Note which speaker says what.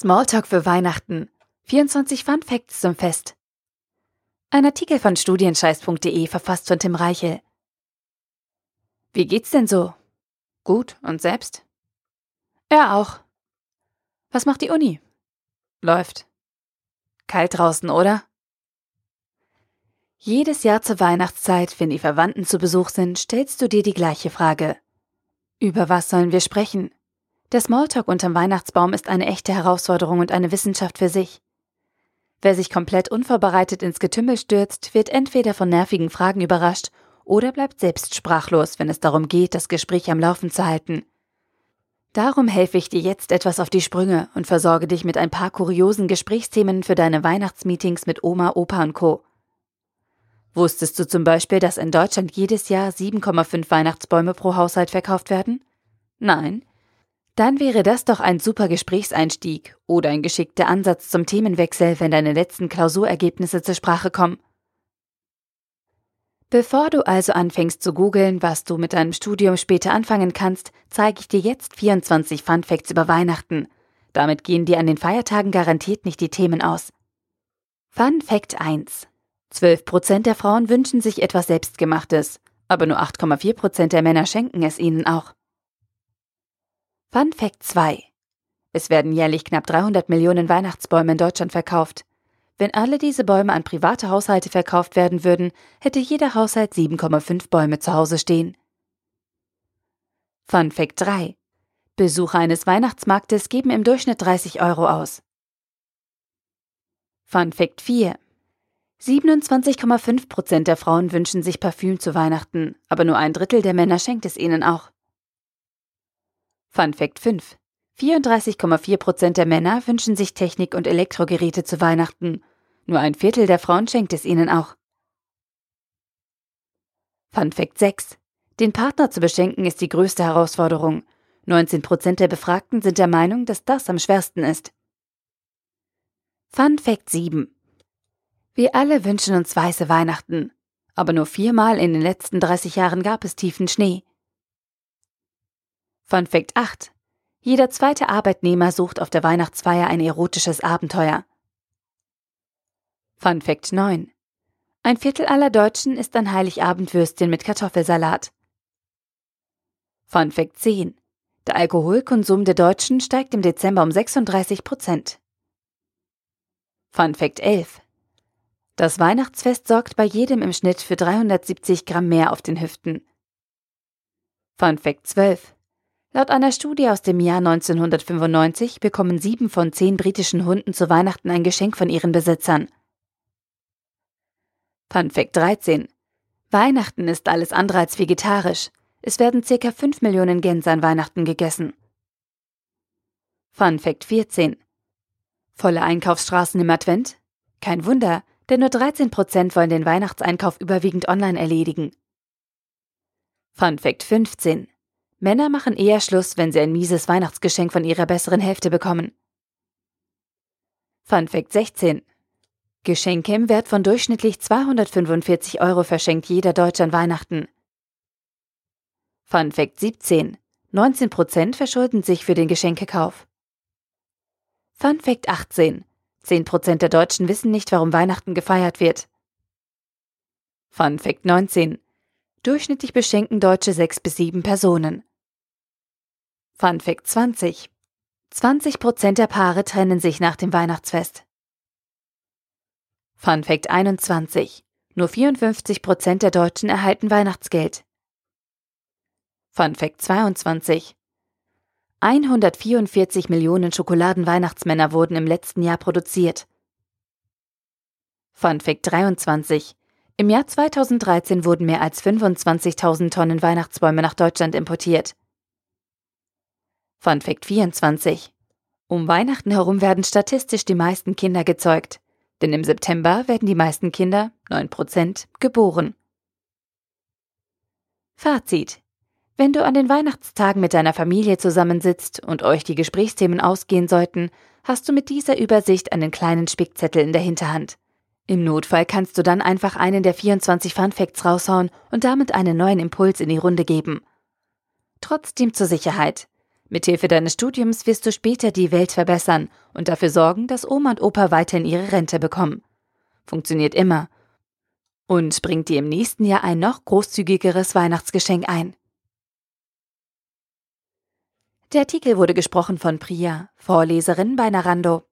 Speaker 1: Smalltalk für Weihnachten. 24 Fun Facts zum Fest. Ein Artikel von studienscheiß.de verfasst von Tim Reichel. Wie geht's denn so? Gut, und selbst? Er auch. Was macht die Uni? Läuft. Kalt draußen, oder? Jedes Jahr zur Weihnachtszeit, wenn die Verwandten zu Besuch sind, stellst du dir die gleiche Frage. Über was sollen wir sprechen? Der Smalltalk unterm Weihnachtsbaum ist eine echte Herausforderung und eine Wissenschaft für sich. Wer sich komplett unvorbereitet ins Getümmel stürzt, wird entweder von nervigen Fragen überrascht oder bleibt selbst sprachlos, wenn es darum geht, das Gespräch am Laufen zu halten. Darum helfe ich dir jetzt etwas auf die Sprünge und versorge dich mit ein paar kuriosen Gesprächsthemen für deine Weihnachtsmeetings mit Oma, Opa und Co. Wusstest du zum Beispiel, dass in Deutschland jedes Jahr 7,5 Weihnachtsbäume pro Haushalt verkauft werden? Nein, dann wäre das doch ein super Gesprächseinstieg oder ein geschickter Ansatz zum Themenwechsel, wenn deine letzten Klausurergebnisse zur Sprache kommen. Bevor du also anfängst zu googeln, was du mit deinem Studium später anfangen kannst, zeige ich dir jetzt 24 Fun Facts über Weihnachten. Damit gehen dir an den Feiertagen garantiert nicht die Themen aus. Fun Fact 1. 12% der Frauen wünschen sich etwas Selbstgemachtes, aber nur 8,4% der Männer schenken es ihnen auch. Fun Fact 2. Es werden jährlich knapp 300 Millionen Weihnachtsbäume in Deutschland verkauft. Wenn alle diese Bäume an private Haushalte verkauft werden würden, hätte jeder Haushalt 7,5 Bäume zu Hause stehen. Fun Fact 3. Besucher eines Weihnachtsmarktes geben im Durchschnitt 30 Euro aus. Fun Fact 4. 27,5 Prozent der Frauen wünschen sich Parfüm zu Weihnachten, aber nur ein Drittel der Männer schenkt es ihnen auch. Fun Fact 5. 34,4% der Männer wünschen sich Technik- und Elektrogeräte zu Weihnachten. Nur ein Viertel der Frauen schenkt es ihnen auch. Fun Fact 6. Den Partner zu beschenken ist die größte Herausforderung. 19% der Befragten sind der Meinung, dass das am schwersten ist. Fun Fact 7. Wir alle wünschen uns weiße Weihnachten. Aber nur viermal in den letzten 30 Jahren gab es tiefen Schnee. Fun Fact 8. Jeder zweite Arbeitnehmer sucht auf der Weihnachtsfeier ein erotisches Abenteuer. Fun Fact 9. Ein Viertel aller Deutschen isst ein Heiligabendwürstchen mit Kartoffelsalat. Fun Fact 10. Der Alkoholkonsum der Deutschen steigt im Dezember um 36 Prozent. Fun Fact 11. Das Weihnachtsfest sorgt bei jedem im Schnitt für 370 Gramm mehr auf den Hüften. Fun Fact 12. Laut einer Studie aus dem Jahr 1995 bekommen sieben von zehn britischen Hunden zu Weihnachten ein Geschenk von ihren Besitzern. Fun Fact 13. Weihnachten ist alles andere als vegetarisch. Es werden ca. 5 Millionen Gänse an Weihnachten gegessen. Fun Fact 14. Volle Einkaufsstraßen im Advent? Kein Wunder, denn nur 13 Prozent wollen den Weihnachtseinkauf überwiegend online erledigen. Fun Fact 15. Männer machen eher Schluss, wenn sie ein mieses Weihnachtsgeschenk von ihrer besseren Hälfte bekommen. Fun Fact 16. Geschenke im Wert von durchschnittlich 245 Euro verschenkt jeder Deutsche an Weihnachten. Fun Fact 17. 19 Prozent verschulden sich für den Geschenkekauf. Fun Fact 18. 10 Prozent der Deutschen wissen nicht, warum Weihnachten gefeiert wird. Fun Fact 19. Durchschnittlich beschenken Deutsche sechs bis sieben Personen. Fun Fact 20. 20 Prozent der Paare trennen sich nach dem Weihnachtsfest. Fun Fact 21. Nur 54 Prozent der Deutschen erhalten Weihnachtsgeld. Fun Fact 22. 144 Millionen Schokoladen-Weihnachtsmänner wurden im letzten Jahr produziert. Fun Fact 23. Im Jahr 2013 wurden mehr als 25.000 Tonnen Weihnachtsbäume nach Deutschland importiert. Fun Fact 24. Um Weihnachten herum werden statistisch die meisten Kinder gezeugt, denn im September werden die meisten Kinder, 9%, geboren. Fazit. Wenn du an den Weihnachtstagen mit deiner Familie zusammensitzt und euch die Gesprächsthemen ausgehen sollten, hast du mit dieser Übersicht einen kleinen Spickzettel in der Hinterhand. Im Notfall kannst du dann einfach einen der 24 Fun Facts raushauen und damit einen neuen Impuls in die Runde geben. Trotzdem zur Sicherheit. Mithilfe deines Studiums wirst du später die Welt verbessern und dafür sorgen, dass Oma und Opa weiterhin ihre Rente bekommen. Funktioniert immer. Und bringt dir im nächsten Jahr ein noch großzügigeres Weihnachtsgeschenk ein. Der Artikel wurde gesprochen von Priya, Vorleserin bei Narando.